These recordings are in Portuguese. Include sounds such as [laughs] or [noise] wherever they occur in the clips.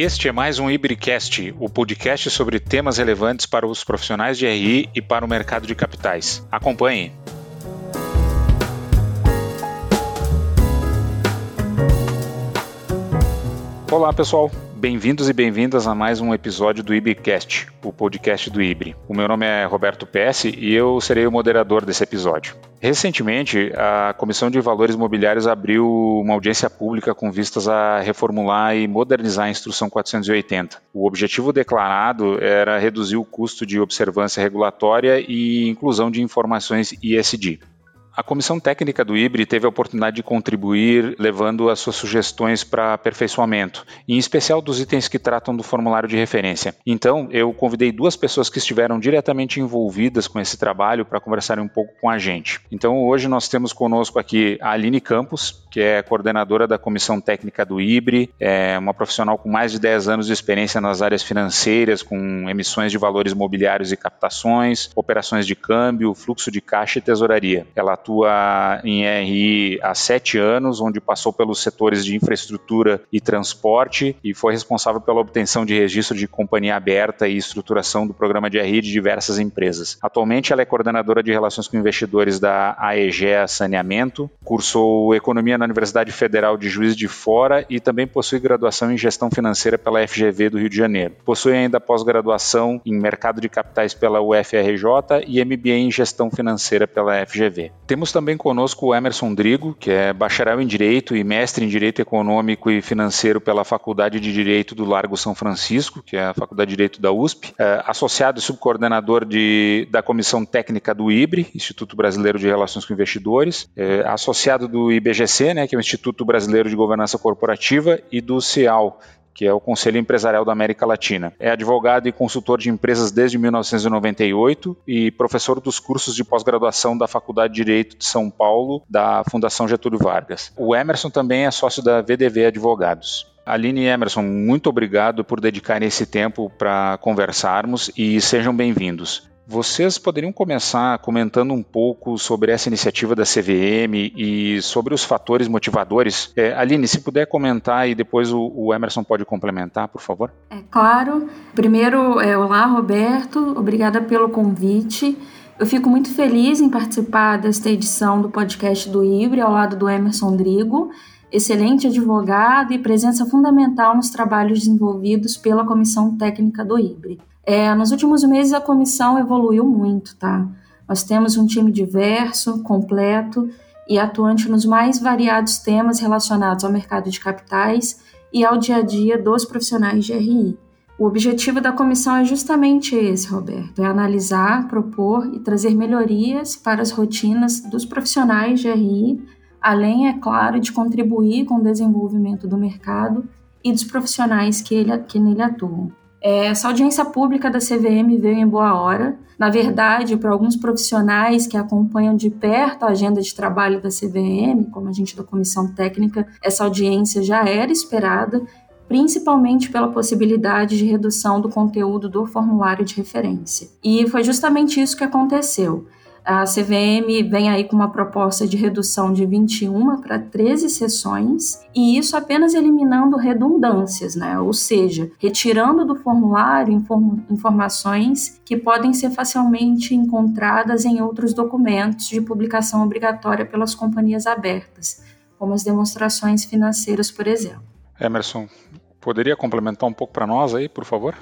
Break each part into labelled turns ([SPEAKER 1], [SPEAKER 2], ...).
[SPEAKER 1] Este é mais um Ibricast, o podcast sobre temas relevantes para os profissionais de RI e para o mercado de capitais. Acompanhe. Olá, pessoal. Bem-vindos e bem-vindas a mais um episódio do IBCast, o podcast do IBRE. O meu nome é Roberto PS e eu serei o moderador desse episódio. Recentemente, a Comissão de Valores Imobiliários abriu uma audiência pública com vistas a reformular e modernizar a Instrução 480. O objetivo declarado era reduzir o custo de observância regulatória e inclusão de informações ISD. A comissão técnica do IBRE teve a oportunidade de contribuir levando as suas sugestões para aperfeiçoamento, em especial dos itens que tratam do formulário de referência. Então, eu convidei duas pessoas que estiveram diretamente envolvidas com esse trabalho para conversarem um pouco com a gente. Então, hoje nós temos conosco aqui a Aline Campos, que é coordenadora da comissão técnica do IBRE, é uma profissional com mais de 10 anos de experiência nas áreas financeiras, com emissões de valores mobiliários e captações, operações de câmbio, fluxo de caixa e tesouraria. Ela atua em RI há sete anos, onde passou pelos setores de infraestrutura e transporte e foi responsável pela obtenção de registro de companhia aberta e estruturação do programa de RI de diversas empresas. Atualmente, ela é coordenadora de relações com investidores da AEGEA Saneamento, cursou economia na Universidade Federal de Juiz de Fora e também possui graduação em gestão financeira pela FGV do Rio de Janeiro. Possui ainda pós-graduação em mercado de capitais pela UFRJ e MBA em gestão financeira pela FGV. Temos também conosco o Emerson Drigo, que é bacharel em Direito e mestre em Direito Econômico e Financeiro pela Faculdade de Direito do Largo São Francisco, que é a Faculdade de Direito da USP, é associado e subcoordenador de, da Comissão Técnica do IBRE, Instituto Brasileiro de Relações com Investidores, é associado do IBGC, né, que é o Instituto Brasileiro de Governança Corporativa, e do CIAL, que é o Conselho Empresarial da América Latina. É advogado e consultor de empresas desde 1998 e professor dos cursos de pós-graduação da Faculdade de Direito de São Paulo, da Fundação Getúlio Vargas. O Emerson também é sócio da VDV Advogados. Aline Emerson, muito obrigado por dedicarem esse tempo para conversarmos e sejam bem-vindos. Vocês poderiam começar comentando um pouco sobre essa iniciativa da CVM e sobre os fatores motivadores? É, Aline, se puder comentar e depois o, o, Emerson pode complementar, por favor.
[SPEAKER 2] É claro. Primeiro, é, olá, Roberto. Obrigada pelo convite. Eu fico muito feliz em participar desta edição do podcast do Ibre ao lado do Emerson Drigo, excelente advogado e presença fundamental nos trabalhos desenvolvidos pela Comissão Técnica do Ibre. É, nos últimos meses a comissão evoluiu muito, tá? Nós temos um time diverso, completo e atuante nos mais variados temas relacionados ao mercado de capitais e ao dia a dia dos profissionais de RI. O objetivo da comissão é justamente esse, Roberto: é analisar, propor e trazer melhorias para as rotinas dos profissionais de RI, além, é claro, de contribuir com o desenvolvimento do mercado e dos profissionais que, ele, que nele atuam. É, essa audiência pública da CVM veio em boa hora. Na verdade, para alguns profissionais que acompanham de perto a agenda de trabalho da CVM, como a gente da comissão técnica, essa audiência já era esperada, principalmente pela possibilidade de redução do conteúdo do formulário de referência. E foi justamente isso que aconteceu. A CVM vem aí com uma proposta de redução de 21 para 13 sessões, e isso apenas eliminando redundâncias, né? ou seja, retirando do formulário inform informações que podem ser facilmente encontradas em outros documentos de publicação obrigatória pelas companhias abertas, como as demonstrações financeiras, por exemplo.
[SPEAKER 1] Emerson, poderia complementar um pouco para nós aí, por favor?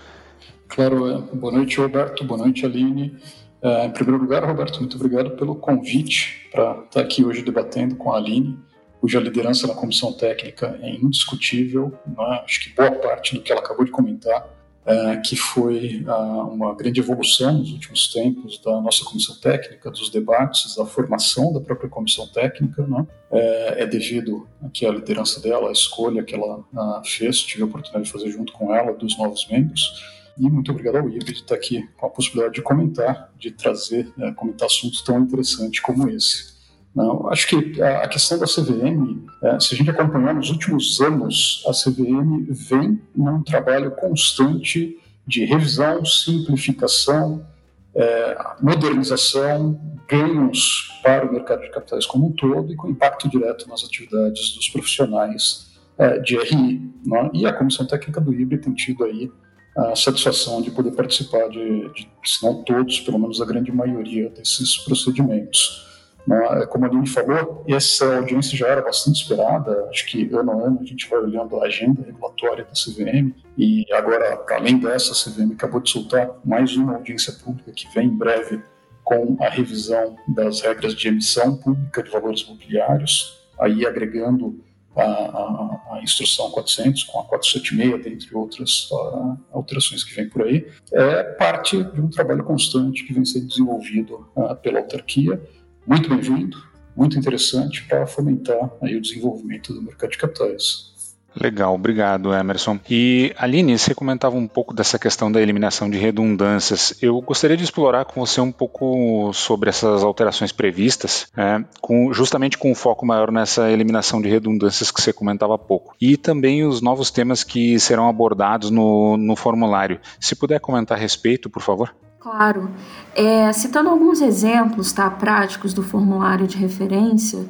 [SPEAKER 3] Claro, boa noite, Roberto, boa noite, Aline. É, em primeiro lugar, Roberto, muito obrigado pelo convite para estar aqui hoje debatendo com a Aline, cuja liderança na comissão técnica é indiscutível. Né? Acho que boa parte do que ela acabou de comentar, é, que foi uh, uma grande evolução nos últimos tempos da nossa comissão técnica, dos debates, da formação da própria comissão técnica, né? é, é, devido aqui à liderança dela, à escolha que ela uh, fez, tive a oportunidade de fazer junto com ela, dos novos membros. E muito obrigado ao IBRE de estar aqui com a possibilidade de comentar, de trazer, né, comentar assuntos tão interessantes como esse. Não, acho que a questão da CVM, é, se a gente acompanhar nos últimos anos, a CVM vem num trabalho constante de revisão, simplificação, é, modernização, ganhos para o mercado de capitais como um todo e com impacto direto nas atividades dos profissionais é, de RI. Né? E a Comissão Técnica do IBRE tem tido aí a satisfação de poder participar de, de, se não todos, pelo menos a grande maioria desses procedimentos. Né? Como a Aline falou, essa audiência já era bastante esperada, acho que ano a ano a gente vai olhando a agenda regulatória da CVM, e agora, além dessa, a CVM acabou de soltar mais uma audiência pública que vem em breve com a revisão das regras de emissão pública de valores imobiliários, aí agregando a, a, instrução 400 com a 476, dentre outras uh, alterações que vem por aí, é parte de um trabalho constante que vem sendo desenvolvido uh, pela autarquia. Muito bem-vindo, muito interessante para fomentar aí o desenvolvimento do mercado de capitais.
[SPEAKER 1] Legal, obrigado, Emerson. E Aline, você comentava um pouco dessa questão da eliminação de redundâncias. Eu gostaria de explorar com você um pouco sobre essas alterações previstas, é, com, justamente com um foco maior nessa eliminação de redundâncias que você comentava há pouco. E também os novos temas que serão abordados no, no formulário. Se puder comentar a respeito, por favor.
[SPEAKER 2] Claro. É, citando alguns exemplos tá, práticos do formulário de referência,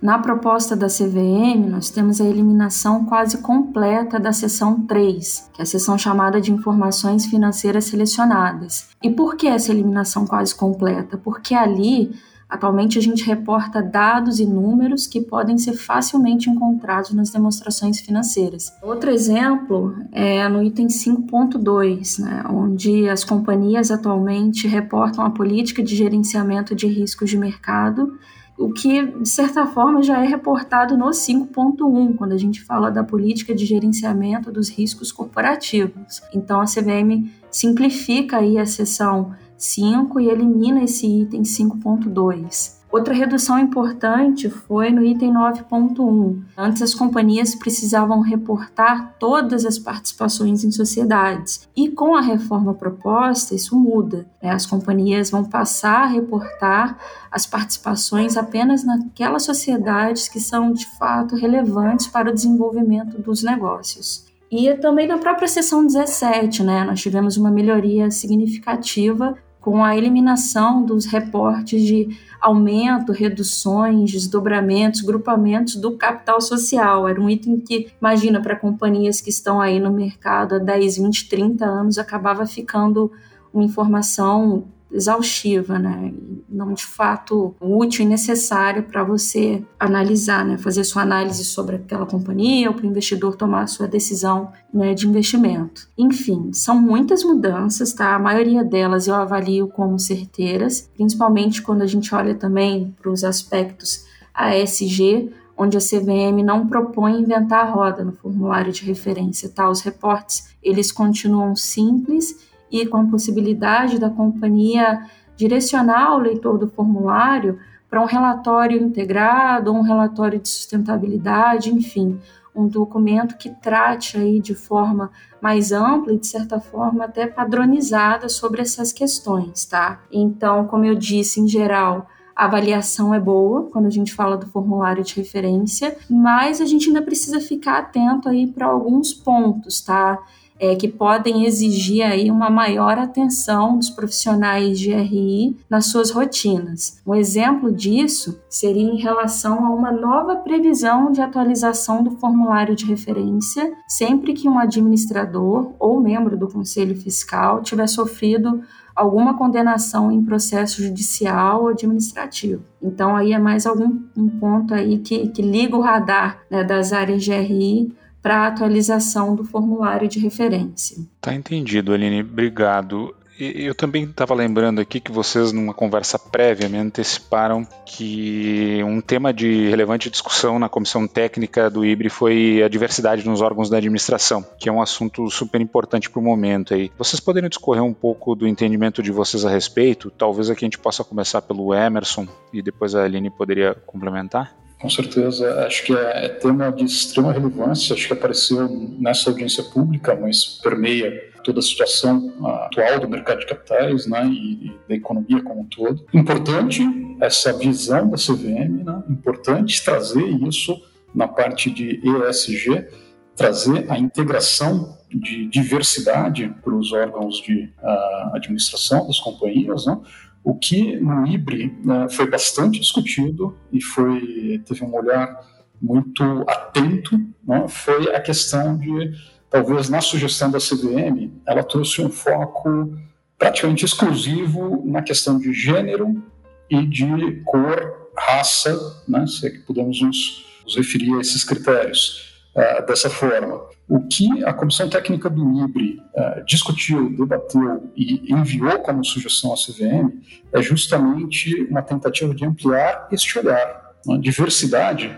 [SPEAKER 2] na proposta da CVM, nós temos a eliminação quase completa da seção 3, que é a seção chamada de informações financeiras selecionadas. E por que essa eliminação quase completa? Porque ali Atualmente, a gente reporta dados e números que podem ser facilmente encontrados nas demonstrações financeiras. Outro exemplo é no item 5.2, né, onde as companhias atualmente reportam a política de gerenciamento de riscos de mercado o que, de certa forma, já é reportado no 5.1, quando a gente fala da política de gerenciamento dos riscos corporativos. Então, a CVM simplifica aí a seção 5 e elimina esse item 5.2. Outra redução importante foi no item 9.1. Antes as companhias precisavam reportar todas as participações em sociedades e com a reforma proposta isso muda. Né? As companhias vão passar a reportar as participações apenas naquelas sociedades que são de fato relevantes para o desenvolvimento dos negócios. E também na própria seção 17, né, nós tivemos uma melhoria significativa com a eliminação dos reportes de aumento, reduções, desdobramentos, grupamentos do capital social. Era um item que, imagina, para companhias que estão aí no mercado há 10, 20, 30 anos, acabava ficando uma informação exaustiva, né? não de fato útil e necessário para você analisar, né? fazer sua análise sobre aquela companhia ou para o investidor tomar a sua decisão né, de investimento. Enfim, são muitas mudanças, tá? A maioria delas eu avalio como certeiras, principalmente quando a gente olha também para os aspectos ASG, onde a CVM não propõe inventar a roda no formulário de referência, tá? Os reportes, eles continuam simples e com a possibilidade da companhia direcionar o leitor do formulário para um relatório integrado, um relatório de sustentabilidade, enfim, um documento que trate aí de forma mais ampla e de certa forma até padronizada sobre essas questões, tá? Então, como eu disse, em geral, a avaliação é boa quando a gente fala do formulário de referência, mas a gente ainda precisa ficar atento aí para alguns pontos, tá? É, que podem exigir aí uma maior atenção dos profissionais de RI nas suas rotinas. Um exemplo disso seria em relação a uma nova previsão de atualização do formulário de referência sempre que um administrador ou membro do conselho fiscal tiver sofrido alguma condenação em processo judicial ou administrativo. Então aí é mais algum um ponto aí que, que liga o radar né, das áreas de RI para a atualização do formulário de referência.
[SPEAKER 1] Tá entendido, Aline. Obrigado. Eu também estava lembrando aqui que vocês, numa conversa prévia, me anteciparam que um tema de relevante discussão na comissão técnica do IBRE foi a diversidade nos órgãos da administração, que é um assunto super importante para o momento aí. Vocês poderiam discorrer um pouco do entendimento de vocês a respeito? Talvez aqui a gente possa começar pelo Emerson e depois a Aline poderia complementar?
[SPEAKER 3] Com certeza, acho que é, é tema de extrema relevância, acho que apareceu nessa audiência pública, mas permeia toda a situação atual do mercado de capitais né, e, e, da economia como um todo. Importante essa visão da CVM, né, importante trazer isso na parte de ESG, trazer a integração de diversidade para os órgãos de uh, administração das companhias, né, o que no IBRE né, foi bastante discutido e foi teve um olhar muito atento né, foi a questão de, talvez na sugestão da CVM, ela trouxe um foco praticamente exclusivo na questão de gênero e de cor, raça, né, se é que podemos nos, nos referir a esses critérios uh, dessa forma. O que a Comissão Técnica do IBRE uh, discutiu, debateu e enviou como sugestão à CVM é justamente uma tentativa de ampliar este olhar. Né? Diversidade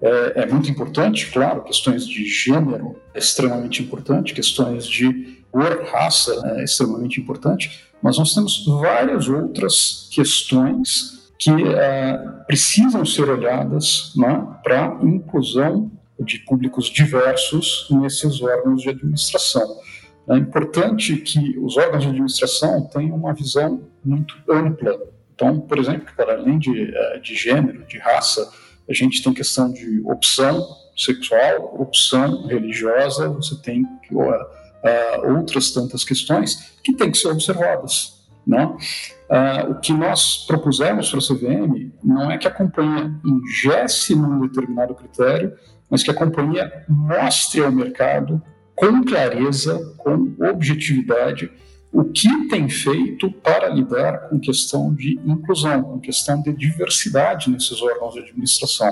[SPEAKER 3] é, é, muito importante, claro, questões de gênero é extremamente importante, questões de cor, raça é extremamente importante, mas nós temos várias outras questões que é, precisam ser olhadas né, para inclusão de públicos diversos nesses órgãos de administração. É importante que os órgãos de administração tenham uma visão muito ampla. Então, por exemplo, para além de, é, de gênero, de raça, a gente tem questão de opção sexual, opção religiosa, você tem uh, outras tantas questões que têm que ser observadas. Né? Uh, o que nós propusemos para a CVM não é que a companhia ingesse num determinado critério, mas que a companhia mostre ao mercado com clareza, com objetividade, o que tem feito para lidar com questão de inclusão, com questão de diversidade nesses órgãos de administração.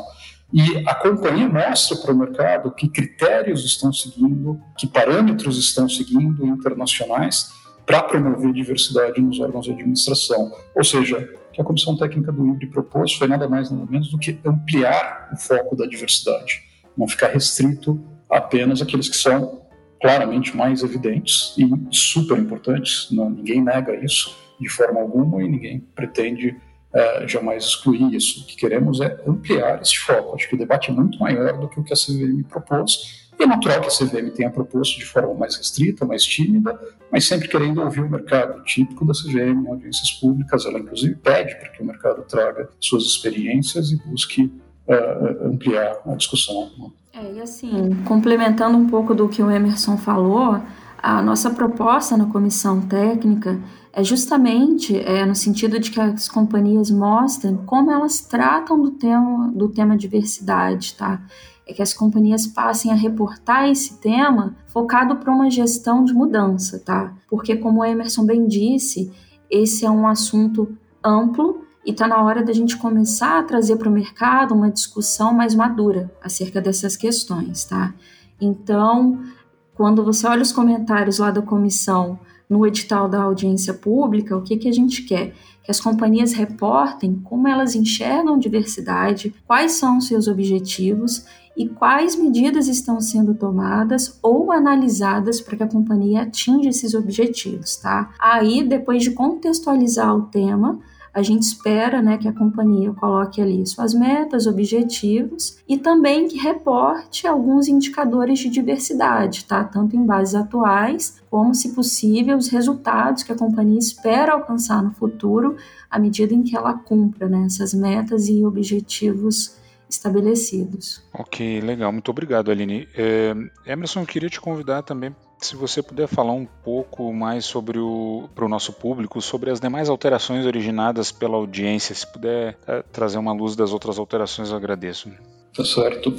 [SPEAKER 3] E a companhia mostra para o mercado que critérios estão seguindo, que parâmetros estão seguindo internacionais para promover diversidade nos órgãos de administração. Ou seja, o que a Comissão Técnica do IBRE propôs foi nada mais nada menos do que ampliar o foco da diversidade, não ficar restrito apenas àqueles que são claramente mais evidentes e super importantes, não, ninguém nega isso de forma alguma e ninguém pretende é, jamais excluir isso. O que queremos é ampliar esse foco. Acho que o debate é muito maior do que o que a CVM propôs. E é natural que a CVM tenha proposto de forma mais restrita, mais tímida, mas sempre querendo ouvir o mercado, típico da CVM, audiências públicas. Ela, inclusive, pede para que o mercado traga suas experiências e busque uh, ampliar a discussão.
[SPEAKER 2] É, e assim, complementando um pouco do que o Emerson falou, a nossa proposta na comissão técnica é justamente é, no sentido de que as companhias mostrem como elas tratam do tema, do tema diversidade, tá? É que as companhias passem a reportar esse tema focado para uma gestão de mudança, tá? Porque, como o Emerson bem disse, esse é um assunto amplo e está na hora da gente começar a trazer para o mercado uma discussão mais madura acerca dessas questões, tá? Então, quando você olha os comentários lá da comissão no edital da audiência pública, o que, que a gente quer? Que as companhias reportem como elas enxergam diversidade, quais são seus objetivos e quais medidas estão sendo tomadas ou analisadas para que a companhia atinja esses objetivos, tá? Aí, depois de contextualizar o tema, a gente espera né, que a companhia coloque ali suas metas, objetivos e também que reporte alguns indicadores de diversidade, tá? tanto em bases atuais, como, se possível, os resultados que a companhia espera alcançar no futuro à medida em que ela cumpra né, essas metas e objetivos estabelecidos.
[SPEAKER 1] Ok, legal. Muito obrigado, Aline. É, Emerson, eu queria te convidar também se você puder falar um pouco mais sobre o para o nosso público sobre as demais alterações originadas pela audiência, se puder é, trazer uma luz das outras alterações, eu agradeço.
[SPEAKER 3] Tá certo.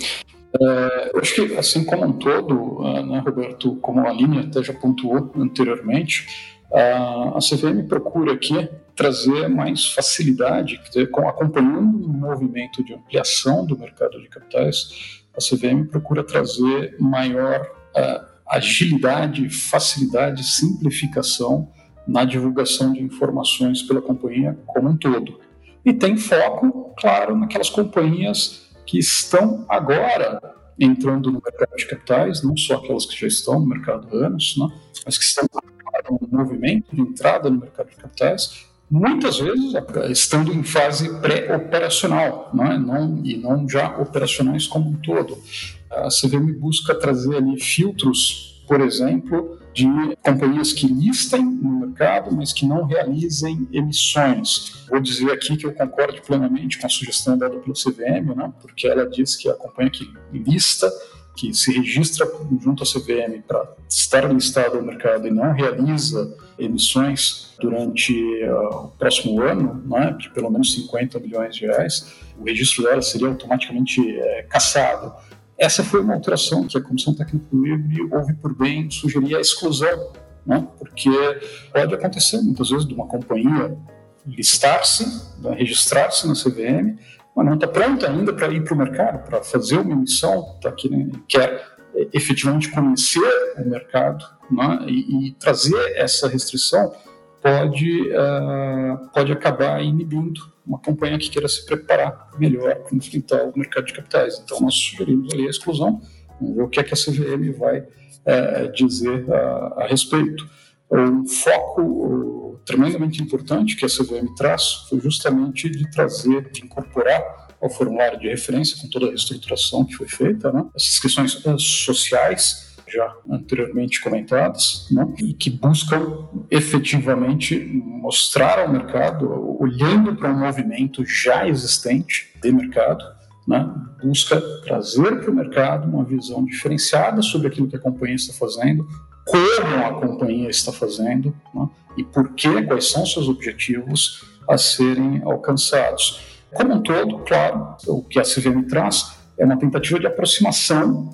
[SPEAKER 3] É, eu acho que, assim como um todo, é, né, Roberto, como a Aline até já pontuou anteriormente, a CVM procura aqui trazer mais facilidade, acompanhando o movimento de ampliação do mercado de capitais, a CVM procura trazer maior uh, agilidade, facilidade, simplificação na divulgação de informações pela companhia como um todo. E tem foco, claro, naquelas companhias que estão agora entrando no mercado de capitais, não só aquelas que já estão no mercado há anos, né, mas que estão no movimento de entrada no mercado de capitais, muitas vezes estando em fase pré-operacional, é? não, e não já operacionais como um todo. A CVM busca trazer ali filtros, por exemplo, de companhias que listem no mercado, mas que não realizem emissões. Vou dizer aqui que eu concordo plenamente com a sugestão dada pelo CVM, né, porque ela diz que a companhia que lista que se registra junto à CVM para estar listado ao mercado e não realiza emissões durante uh, o próximo ano, né, de pelo menos 50 milhões de reais, o registro dela seria automaticamente é, cassado. Essa foi uma alteração que a Comissão Técnica do IBRE houve por bem sugerir a exclusão, né, porque pode acontecer muitas vezes de uma companhia listar-se, né, registrar-se na CVM, mas não está pronta ainda para ir para o mercado, para fazer uma emissão, tá aqui, né, quer é, efetivamente conhecer o mercado né, e, e, trazer essa restrição pode, uh, pode acabar inibindo uma companhia que queira se preparar melhor para enfrentar o mercado de capitais. Então, nós sugerimos ali a exclusão, vamos ver o que, é que a CVM vai uh, dizer a, a respeito. Um foco tremendamente importante que a CVM traz foi justamente de trazer, de incorporar ao formulário de referência, com toda a reestruturação que foi feita, né? essas questões eh, sociais já anteriormente comentadas, né? e que buscam efetivamente mostrar ao mercado, olhando para um movimento já existente de mercado, né? busca trazer para o mercado uma visão diferenciada sobre aquilo que a companhia está fazendo, como a companhia está fazendo né? e por que, quais são seus objetivos a serem alcançados. Como um todo, claro, o que a CVM traz é uma tentativa de aproximação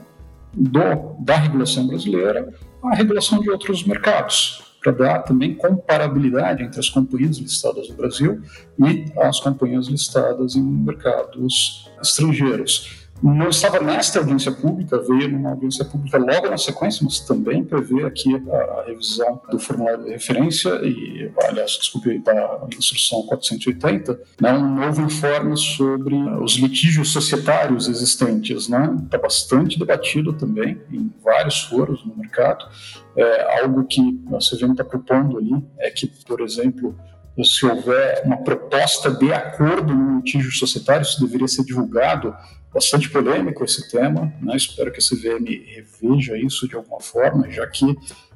[SPEAKER 3] do, da regulação brasileira à regulação de outros mercados, para dar também comparabilidade entre as companhias listadas no Brasil e as companhias listadas em mercados estrangeiros não estava nesta audiência pública, veio numa audiência pública logo na sequência, mas também prevê aqui a, revisão do formulário de referência e, aliás, desculpe, da instrução 480, né, um novo informe sobre os litígios societários existentes. Né? Está bastante debatido também em vários foros no mercado. É, algo que a CVM está propondo ali é que, por exemplo, se houver uma proposta de acordo no litígio societário, isso deveria ser divulgado bastante polêmico esse tema, né? espero que a CVM reveja isso de alguma forma, já que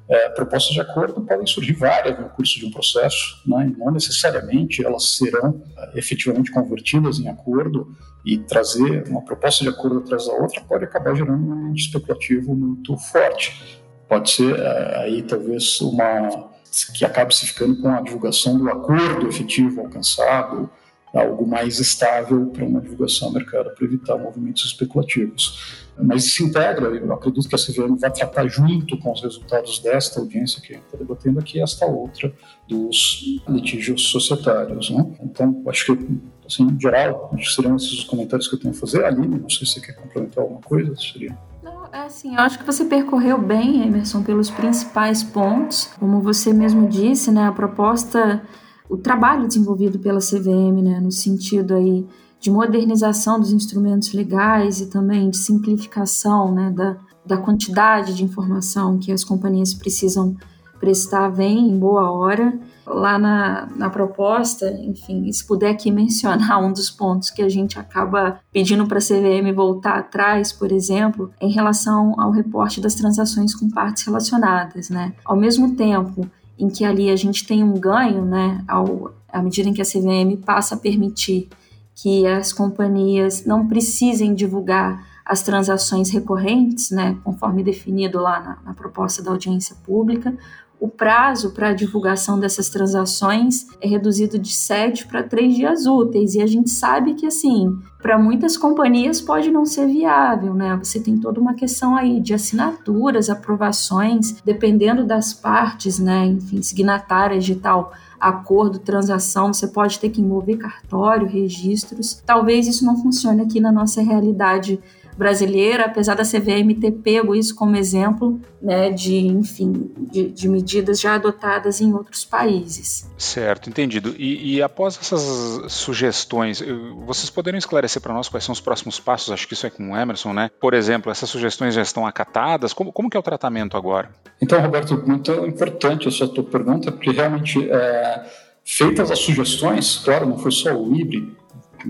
[SPEAKER 3] é, propostas de acordo podem surgir várias no curso de um processo, né? e não necessariamente elas serão é, efetivamente convertidas em acordo e trazer uma proposta de acordo atrás da outra pode acabar gerando um ambiente especulativo muito forte. Pode ser é, aí talvez uma que acabe se ficando com a divulgação do acordo efetivo alcançado, algo mais estável para uma divulgação ao mercado, para evitar movimentos especulativos. Mas se integra, eu acredito que a CVM vai tratar junto com os resultados desta audiência que a gente está debatendo aqui, esta outra dos litígios societários. Né? Então, acho que, assim, em geral, seriam esses os comentários que eu tenho a fazer. Aline, não sei se você quer complementar alguma coisa, seria...
[SPEAKER 2] Assim, eu acho que você percorreu bem, Emerson, pelos principais pontos. Como você mesmo disse, né, a proposta o trabalho desenvolvido pela CVM, né, no sentido aí de modernização dos instrumentos legais e também de simplificação né, da, da quantidade de informação que as companhias precisam prestar, vem em boa hora. Lá na, na proposta, enfim, se puder aqui [laughs] mencionar um dos pontos que a gente acaba pedindo para a CVM voltar atrás, por exemplo, em relação ao reporte das transações com partes relacionadas. Né? Ao mesmo tempo em que ali a gente tem um ganho, né, ao, à medida em que a CVM passa a permitir que as companhias não precisem divulgar as transações recorrentes, né, conforme definido lá na, na proposta da audiência pública, o prazo para a divulgação dessas transações é reduzido de sete para três dias úteis. E a gente sabe que, assim, para muitas companhias pode não ser viável, né? Você tem toda uma questão aí de assinaturas, aprovações, dependendo das partes, né? Enfim, signatárias de tal acordo, transação, você pode ter que envolver cartório, registros. Talvez isso não funcione aqui na nossa realidade brasileira, apesar da CVM ter pego isso como exemplo né, de, enfim, de, de medidas já adotadas em outros países.
[SPEAKER 1] Certo, entendido. E, e após essas sugestões, vocês poderiam esclarecer para nós quais são os próximos passos? Acho que isso é com o Emerson, né? Por exemplo, essas sugestões já estão acatadas? Como, como que é o tratamento agora?
[SPEAKER 3] Então, Roberto, muito importante essa tua pergunta, porque realmente é, feitas as sugestões, claro, não foi só o IBRE,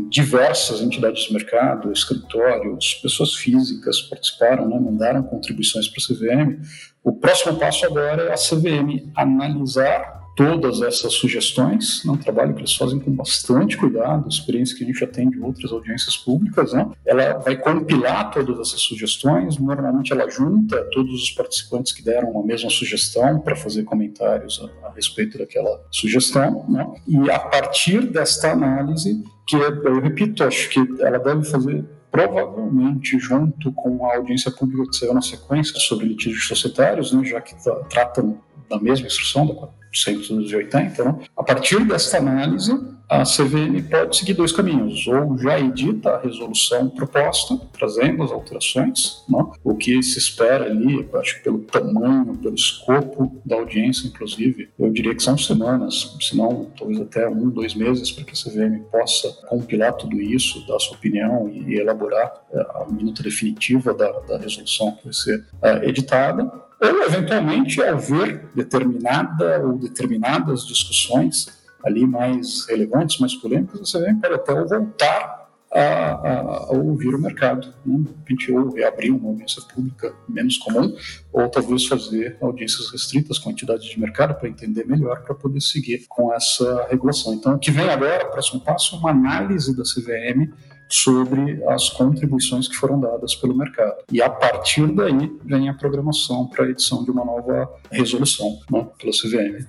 [SPEAKER 3] diversas entidades do mercado, escritórios, pessoas físicas participaram, né, mandaram contribuições para a CVM. O próximo passo agora é a CVM analisar todas essas sugestões, é um trabalho que eles fazem com bastante cuidado, experiência que a gente já tem de outras audiências públicas, né? ela vai compilar todas essas sugestões, normalmente ela junta todos os participantes que deram a mesma sugestão para fazer comentários a, a, respeito daquela sugestão, né? e a partir desta análise, que eu repito, acho que ela deve fazer provavelmente junto com a audiência pública que saiu na sequência sobre litígios societários, né, já que tratam da mesma instrução, da 480, né? a partir desta análise, a CVM pode seguir dois caminhos, ou já edita a resolução proposta, trazendo as alterações, né? o que se espera ali, acho que pelo tamanho, pelo escopo da audiência, inclusive, eu diria que são semanas, se não talvez até um, dois meses, para que a CVM possa compilar tudo isso, dar sua opinião e, elaborar eh, a minuta definitiva da, da resolução que vai ser uh, editada ou eventualmente haver determinada ou determinadas discussões ali mais relevantes, mais polêmicas, você vem para até voltar a, a, a, ouvir o mercado. Né? De repente, ou reabrir uma audiência pública menos comum, ou talvez fazer audiências restritas, quantidade de mercado, para entender melhor, para poder seguir com essa regulação. Então, o que vem agora, o próximo passo, é uma análise da CVM sobre as contribuições que foram dadas pelo mercado. E a partir daí vem a programação para a edição de uma nova resolução né, pela CVM.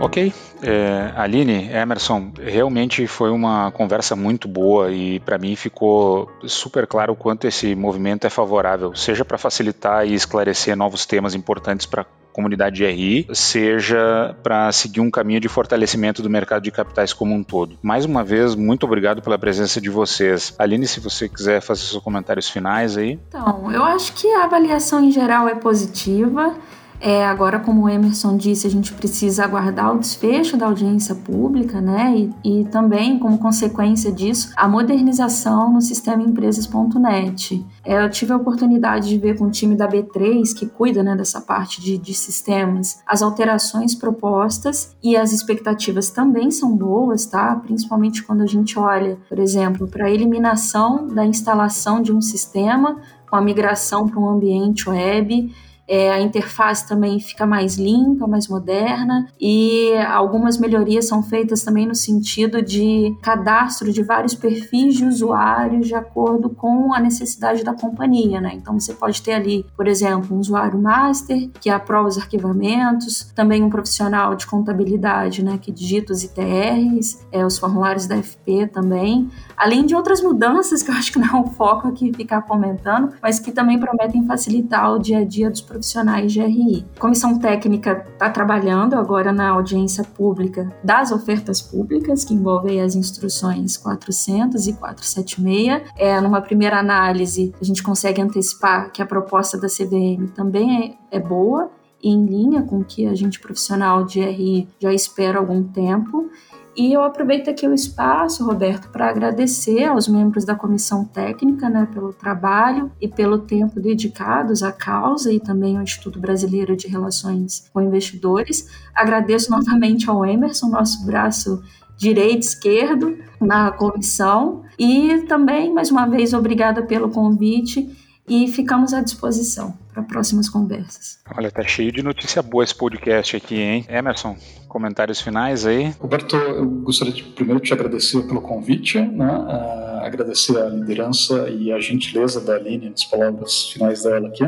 [SPEAKER 1] Ok, é, Aline, Emerson, realmente foi uma conversa muito boa e para mim ficou super claro o quanto esse movimento é favorável, seja para facilitar e esclarecer novos temas importantes para comunidade de RI, seja para seguir um caminho de fortalecimento do mercado de capitais como um todo. Mais uma vez, muito obrigado pela presença de vocês. Aline, se você quiser fazer seus comentários finais aí.
[SPEAKER 2] Então, eu acho que a avaliação em geral é positiva. É, agora, como o Emerson disse, a gente precisa aguardar o desfecho da audiência pública, né? E, e também, como consequência disso, a modernização no sistema empresas.net. É, eu tive a oportunidade de ver com o time da B3, que cuida né, dessa parte de, de sistemas, as alterações propostas e as expectativas também são boas, tá? Principalmente quando a gente olha, por exemplo, para a eliminação da instalação de um sistema com a migração para um ambiente web é, a interface também fica mais limpa, mais moderna e algumas melhorias são feitas também no sentido de cadastro de vários perfis de usuários de acordo com a necessidade da companhia, né? Então você pode ter ali, por exemplo, um usuário master que aprova os arquivamentos, também um profissional de contabilidade, né, que digita os ITRs, é, os formulários da FP também, além de outras mudanças que eu acho que não é o foco aqui ficar comentando, mas que também prometem facilitar o dia a dia dos profissionais profissionais de RI. A comissão técnica está trabalhando agora na audiência pública das ofertas públicas, que envolvem as instruções 400 e 476. É, numa primeira análise, a gente consegue antecipar que a proposta da CVM também é, é boa, em linha com o que a gente profissional de RI já espera há algum tempo. E eu aproveito aqui o espaço, Roberto, para agradecer aos membros da comissão técnica né, pelo trabalho e pelo tempo dedicados à causa e também ao Instituto Brasileiro de Relações com Investidores. Agradeço novamente ao Emerson, nosso braço direito esquerdo na comissão e também mais uma vez obrigada pelo convite e ficamos à disposição para próximas conversas.
[SPEAKER 1] Olha, tá cheio de notícia boa esse podcast aqui, hein? Emerson, comentários finais aí?
[SPEAKER 3] Roberto, eu gostaria de primeiro te agradecer pelo convite, né? Uh, agradecer a liderança e a gentileza da Aline nas palavras finais dela aqui.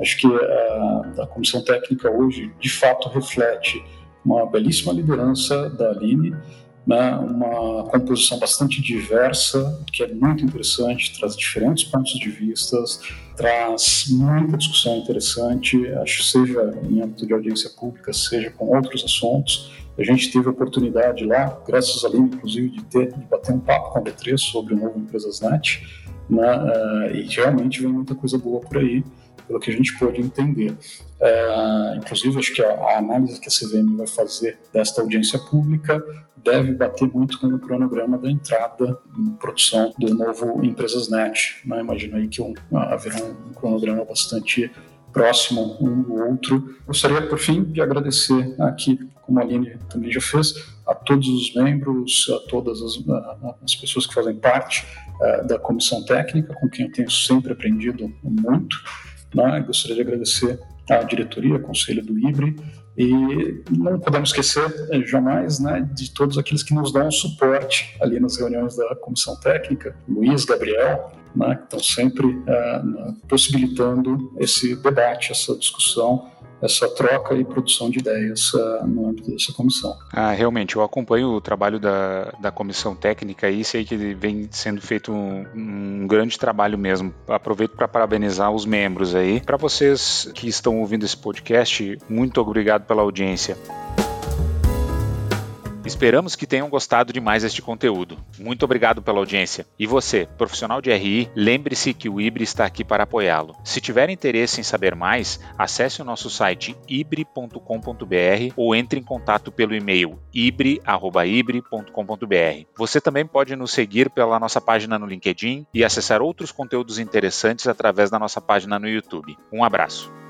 [SPEAKER 3] Acho que uh, a comissão técnica hoje, de fato, reflete uma belíssima liderança da Aline, né, uma composição bastante diversa, que é muito interessante, traz diferentes pontos de vista, traz muita discussão interessante, acho seja em âmbito de audiência pública, seja com outros assuntos. A gente teve a oportunidade lá, graças a Lima, inclusive, de, ter, de bater um papo com a B3 sobre o novo Empresas Net, né, uh, e realmente vem muita coisa boa por aí pelo que a gente pôde entender. É, inclusive, acho que a, a, análise que a CVM vai fazer desta audiência pública deve bater muito com o cronograma da entrada em produção do novo Empresas Net. Né? Imagino aí que um, haverá um cronograma bastante próximo um do outro. Gostaria, por fim, de agradecer aqui, como a Aline também já fez, a todos os membros, a todas as, as pessoas que fazem parte uh, da comissão técnica, com quem eu tenho sempre aprendido muito Né? Gostaria de agradecer à diretoria, ao conselho do IBRE, e não podemos esquecer eh, jamais né, de todos aqueles que nos dão suporte ali nas reuniões da comissão técnica, Luiz, Gabriel, né, que estão sempre uh, possibilitando esse debate, essa discussão essa troca e produção de ideias uh, no âmbito dessa comissão.
[SPEAKER 1] Ah, realmente, eu acompanho o trabalho da, da comissão técnica e sei que vem sendo feito um, um grande trabalho mesmo. Aproveito para parabenizar os membros aí. Para vocês que estão ouvindo esse podcast, muito obrigado pela audiência. Esperamos que tenham gostado de mais este conteúdo. Muito obrigado pela audiência. E você, profissional de RI, lembre-se que o IBRE está aqui para apoiá-lo. Se tiver interesse em saber mais, acesse o nosso site ibre.com.br ou entre em contato pelo e-mail ibre.ibre.com.br. Você também pode nos seguir pela nossa página no LinkedIn e acessar outros conteúdos interessantes através da nossa página no YouTube. Um abraço.